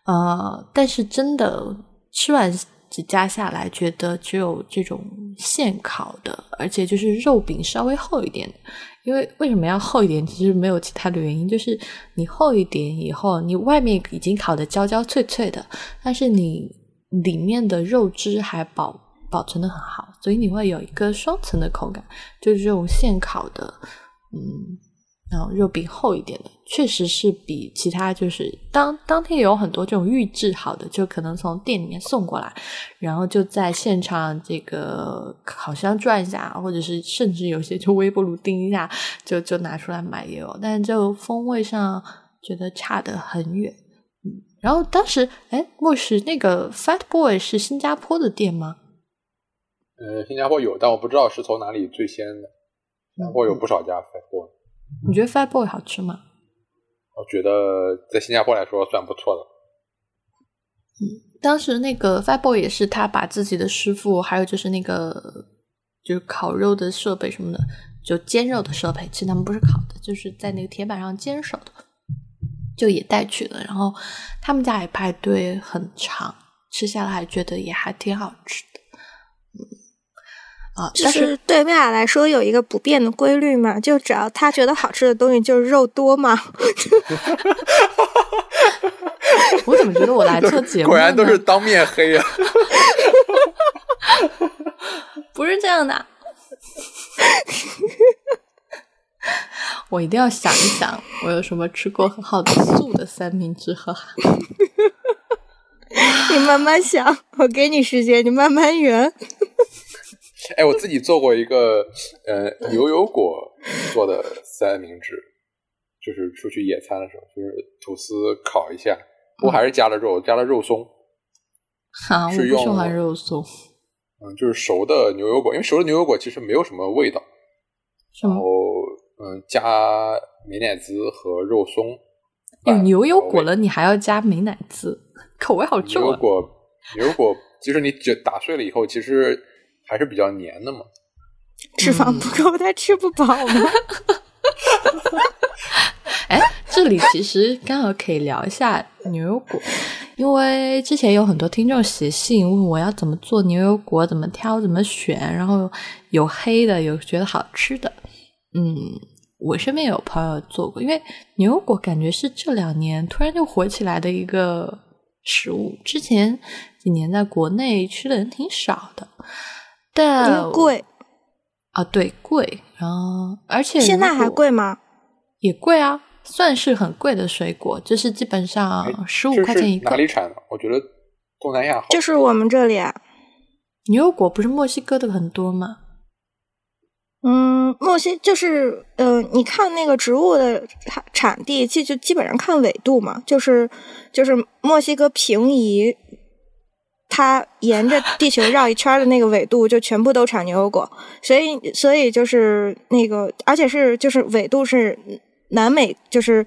呃，但是真的吃完几家下来，觉得只有这种现烤的，而且就是肉饼稍微厚一点。因为为什么要厚一点？其实没有其他的原因，就是你厚一点以后，你外面已经烤的焦焦脆脆的，但是你里面的肉汁还保保存的很好，所以你会有一个双层的口感，就是这种现烤的，嗯。然后肉饼厚一点的，确实是比其他就是当当天有很多这种预制好的，就可能从店里面送过来，然后就在现场这个烤箱转一下，或者是甚至有些就微波炉叮一下，就就拿出来买也有，但就风味上觉得差得很远。嗯，然后当时哎，莫是那个 Fat Boy 是新加坡的店吗？呃，新加坡有，但我不知道是从哪里最先的。新加坡有不少家 Fat Boy。你觉得 Fat Boy 好吃吗？我觉得在新加坡来说算不错的。嗯，当时那个 Fat Boy 也是他把自己的师傅，还有就是那个就是烤肉的设备什么的，就煎肉的设备，其实他们不是烤的，就是在那个铁板上煎熟的，就也带去了。然后他们家也排队很长，吃下来觉得也还挺好吃的。啊，就是对薇娅来说有一个不变的规律嘛，就只要她觉得好吃的东西就是肉多嘛。我怎么觉得我来做节目 果然都是当面黑啊？不是这样的，我一定要想一想，我有什么吃过很好的素的三明治和。你慢慢想，我给你时间，你慢慢圆。哎，我自己做过一个呃牛油果做的三明治，就是出去野餐的时候，就是吐司烤一下，不过还是加了肉，加了肉松。啊，我不喜欢肉松。嗯，就是熟的牛油果，因为熟的牛油果其实没有什么味道。然后嗯，加美乃滋和肉松。有牛油果了，你还要加美乃滋，口味好重啊！牛油果，牛油果，其实你只打碎了以后，其实。还是比较黏的嘛，脂肪不够，他吃不饱吗？哎，这里其实刚好可以聊一下牛油果，因为之前有很多听众写信问我要怎么做牛油果，怎么挑，怎么选，然后有黑的，有觉得好吃的。嗯，我身边有朋友做过，因为牛油果感觉是这两年突然就火起来的一个食物，之前几年在国内吃的人挺少的。但贵啊，对贵，然后而且现在还贵吗？也贵啊，算是很贵的水果，就是基本上十五块钱一个。哪里产的？我觉得东南亚好。就是我们这里啊。牛油果不是墨西哥的很多吗？嗯，墨西就是，呃，你看那个植物的产产地，基就基本上看纬度嘛，就是就是墨西哥平移，它沿着地球绕一圈的那个纬度，就全部都产牛油果，所以所以就是那个，而且是就是纬度是南美，就是。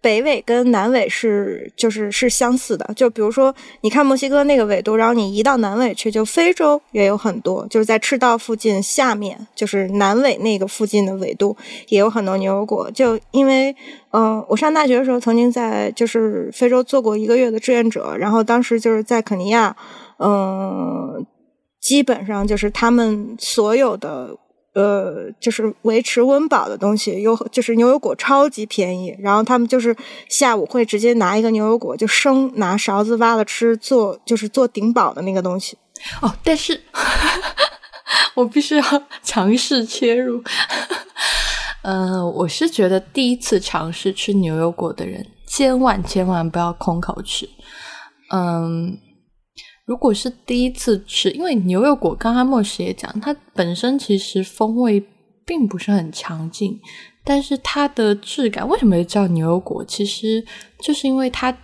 北纬跟南纬是就是是相似的，就比如说你看墨西哥那个纬度，然后你移到南纬去，就非洲也有很多，就是在赤道附近下面，就是南纬那个附近的纬度也有很多牛油果。就因为，嗯，我上大学的时候曾经在就是非洲做过一个月的志愿者，然后当时就是在肯尼亚，嗯，基本上就是他们所有的。呃，就是维持温饱的东西，有就是牛油果超级便宜，然后他们就是下午会直接拿一个牛油果就生，拿勺子挖了吃，做就是做顶饱的那个东西。哦，但是 我必须要尝试切入。嗯，我是觉得第一次尝试吃牛油果的人，千万千万不要空口吃。嗯。如果是第一次吃，因为牛油果，刚刚莫石也讲，它本身其实风味并不是很强劲，但是它的质感为什么叫牛油果？其实就是因为它，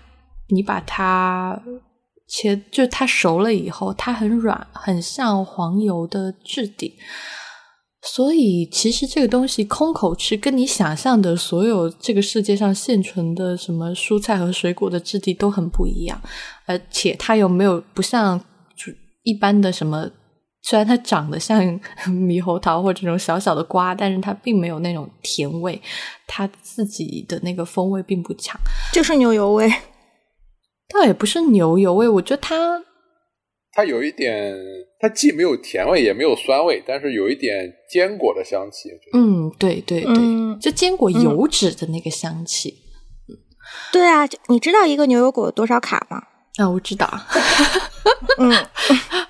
你把它切，就它熟了以后，它很软，很像黄油的质地。所以，其实这个东西空口吃，跟你想象的所有这个世界上现存的什么蔬菜和水果的质地都很不一样，而且它又没有不像一般的什么，虽然它长得像 猕猴桃或者这种小小的瓜，但是它并没有那种甜味，它自己的那个风味并不强，就是牛油味，倒也不是牛油味，我觉得它。它有一点，它既没有甜味，也没有酸味，但是有一点坚果的香气。嗯，对对对，就坚果油脂的那个香气。对啊，你知道一个牛油果多少卡吗？啊，我知道。嗯，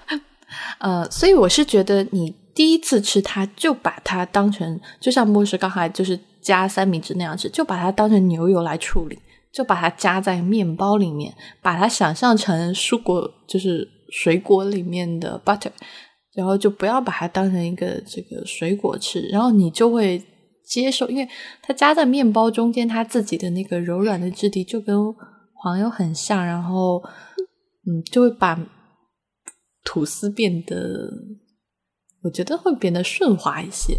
呃，所以我是觉得，你第一次吃它，就把它当成，就像莫师刚才就是加三明治那样吃，就把它当成牛油来处理，就把它加在面包里面，把它想象成蔬果，就是。水果里面的 butter，然后就不要把它当成一个这个水果吃，然后你就会接受，因为它加在面包中间，它自己的那个柔软的质地就跟黄油很像，然后嗯，就会把吐司变得，我觉得会变得顺滑一些，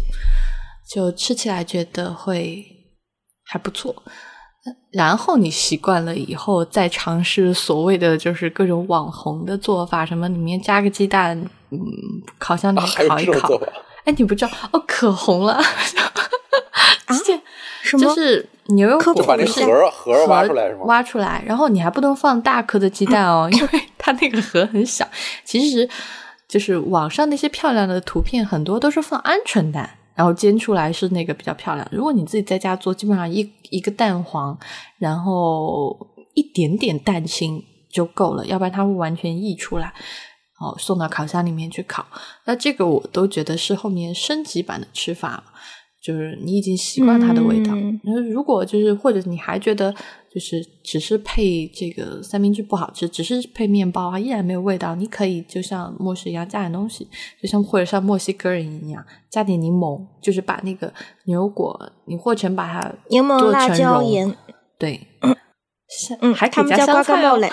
就吃起来觉得会还不错。然后你习惯了以后，再尝试所谓的就是各种网红的做法，什么里面加个鸡蛋，嗯，烤箱里面烤一烤。哎，你不知道哦，可红了。啊？什么？就是牛油果把那核核挖出来是吗？挖出来，然后你还不能放大颗的鸡蛋哦，因为 它那个核很小。其实，就是网上那些漂亮的图片，很多都是放鹌鹑蛋。然后煎出来是那个比较漂亮。如果你自己在家做，基本上一一个蛋黄，然后一点点蛋清就够了，要不然它会完全溢出来。哦，送到烤箱里面去烤。那这个我都觉得是后面升级版的吃法，就是你已经习惯它的味道。那如果就是或者你还觉得。就是只是配这个三明治不好吃，只是配面包啊，依然没有味道。你可以就像墨氏一样加点东西，就像或者像墨西哥人一样加点柠檬，就是把那个牛油果你或者把它柠檬、辣椒、盐，对，嗯，还可以加香菜嘞。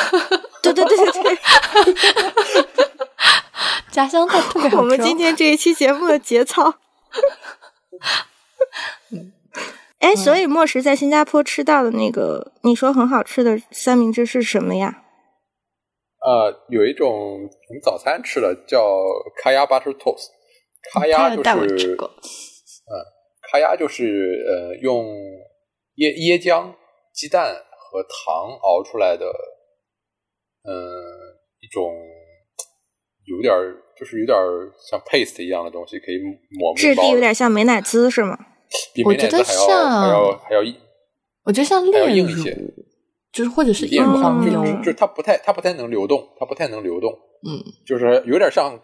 对对对对对，加香菜特别好我们今天这一期节目的节操。哎，所以莫石在新加坡吃到的那个你说很好吃的三明治是什么呀？呃，有一种我们早餐吃的叫卡亚 butter toast，卡亚就是嗯，卡亚就是呃用椰椰浆、鸡蛋和糖熬出来的，嗯，一种有点就是有点像 paste 一样的东西，可以抹质地有点像美乃滋是吗？我觉得像还要还要硬，我觉得像炼乳，就是或者是硬黄油，就是它不太它不太能流动，它不太能流动，嗯，就是有点像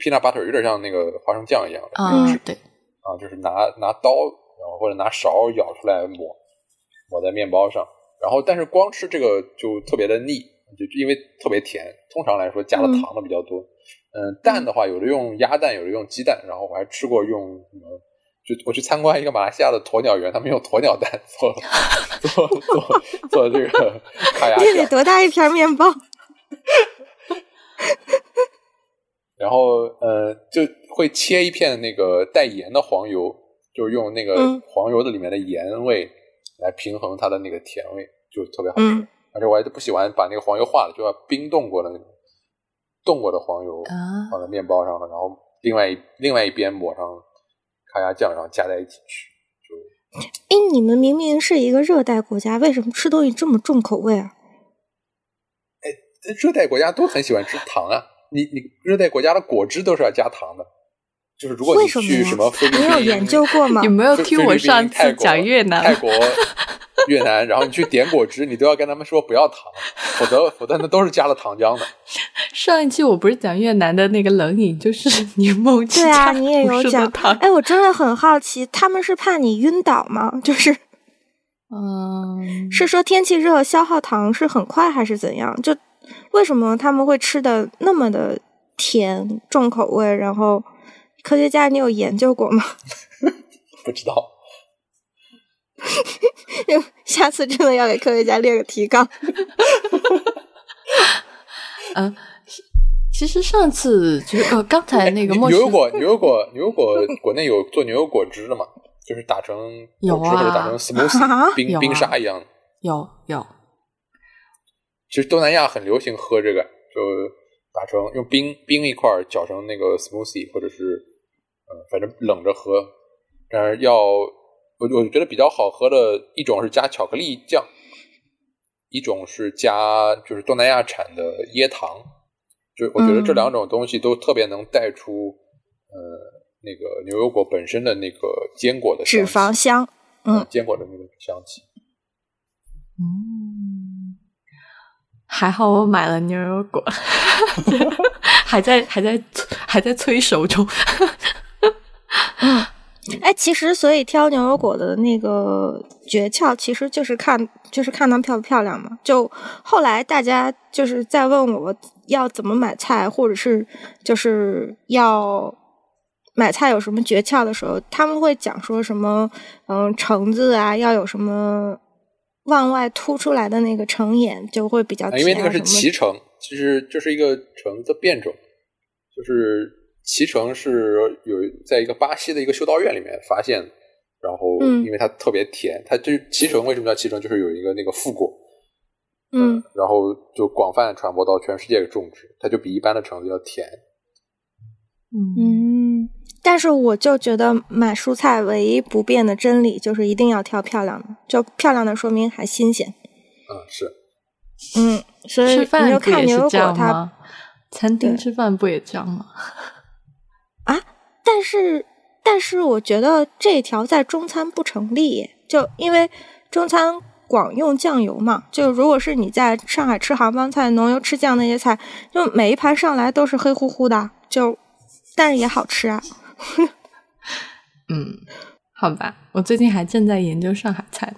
peanut butter，有点像那个花生酱一样的，啊，对，啊，就是拿拿刀然后或者拿勺舀出来抹，抹在面包上。然后，但是光吃这个就特别的腻，就因为特别甜。通常来说，加了糖的比较多。嗯，蛋的话，有的用鸭蛋，有的用鸡蛋。然后我还吃过用什么？就我去参观一个马来西亚的鸵鸟园，他们用鸵鸟蛋做做做做这个卡牙这得多大一片面包？然后呃，就会切一片那个带盐的黄油，就是用那个黄油的里面的盐味来平衡它的那个甜味，就特别好吃。而且我还是不喜欢把那个黄油化了，就要冰冻过的那种冻过的黄油放在面包上了，然后另外一另外一边抹上卡牙酱，然后加在一起吃。就哎，你们明明是一个热带国家，为什么吃东西这么重口味啊？哎，热带国家都很喜欢吃糖啊。你你热带国家的果汁都是要加糖的，就是如果你去什么菲律宾，你有研究过吗？你没有听我上次讲越南、泰国、越南，然后你去点果汁，你都要跟他们说不要糖，否则否则那都是加了糖浆的。上一期我不是讲越南的那个冷饮，就是 柠檬汁对啊，你也有讲。哎，我真的很好奇，他们是怕你晕倒吗？就是，嗯，是说天气热消耗糖是很快还是怎样？就。为什么他们会吃的那么的甜重口味？然后科学家，你有研究过吗？不知道。下次真的要给科学家列个提纲。嗯，其实上次就是呃，刚才那个牛油果，牛油果，牛油果，国内有做牛油果汁的嘛？就是打成有啊，或者打成 smoothie 冰冰沙一样。有有。其实东南亚很流行喝这个，就打成用冰冰一块搅成那个 smoothie，或者是嗯，反正冷着喝。但是要我我觉得比较好喝的一种是加巧克力酱，一种是加就是东南亚产的椰糖。就我觉得这两种东西都特别能带出呃那个牛油果本身的那个坚果的脂肪香，嗯，坚果的那个香气，嗯。还好我买了牛油果，还在还在还在催熟中。嗯，哎，其实所以挑牛油果的那个诀窍，其实就是看就是看它漂不漂亮嘛。就后来大家就是在问我要怎么买菜，或者是就是要买菜有什么诀窍的时候，他们会讲说什么嗯橙子啊要有什么。往外凸出来的那个橙眼就会比较甜，因为那个是脐橙，其实就是一个橙的变种。就是脐橙是有在一个巴西的一个修道院里面发现，然后因为它特别甜，它就脐橙为什么叫脐橙？就是有一个那个副果，嗯，然后就广泛传播到全世界种植，它就比一般的橙子要甜。嗯。但是我就觉得买蔬菜唯一不变的真理就是一定要挑漂亮的，就漂亮的说明还新鲜。嗯，是。嗯，所以你就看牛油果它，餐厅吃饭不也这样吗？啊，但是但是我觉得这条在中餐不成立，就因为中餐广用酱油嘛。就如果是你在上海吃杭帮菜，浓油赤酱那些菜，就每一盘上来都是黑乎乎的，就但是也好吃啊。嗯，好吧，我最近还正在研究上海菜。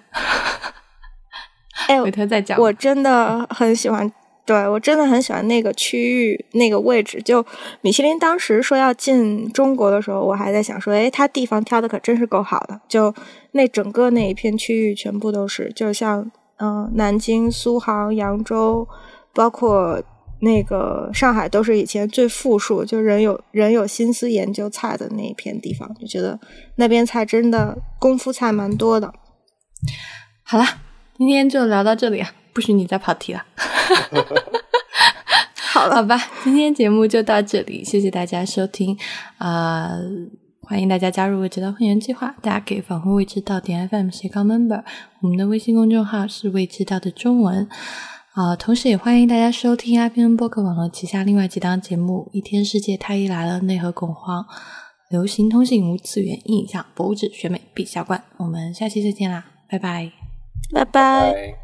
哎，回头再讲。我真的很喜欢，对我真的很喜欢那个区域那个位置。就米其林当时说要进中国的时候，我还在想说，哎，他地方挑的可真是够好的。就那整个那一片区域全部都是，就像嗯，南京、苏杭、扬州，包括。那个上海都是以前最富庶，就人有人有心思研究菜的那一片地方，就觉得那边菜真的功夫菜蛮多的。好了，今天就聊到这里啊，不许你再跑题了。好了，好吧，今天节目就到这里，谢谢大家收听啊！欢迎大家加入未知道会员计划，大家可以访问未知道点 FM 斜杠 member，我们的微信公众号是未知道的中文。啊，同时也欢迎大家收听 IPN 播客网络旗下另外几档节目：《一天世界》、《太医来了》、《内核恐慌》、《流行通信无次元印象博物志》、《选美陛下观》。我们下期再见啦，拜拜，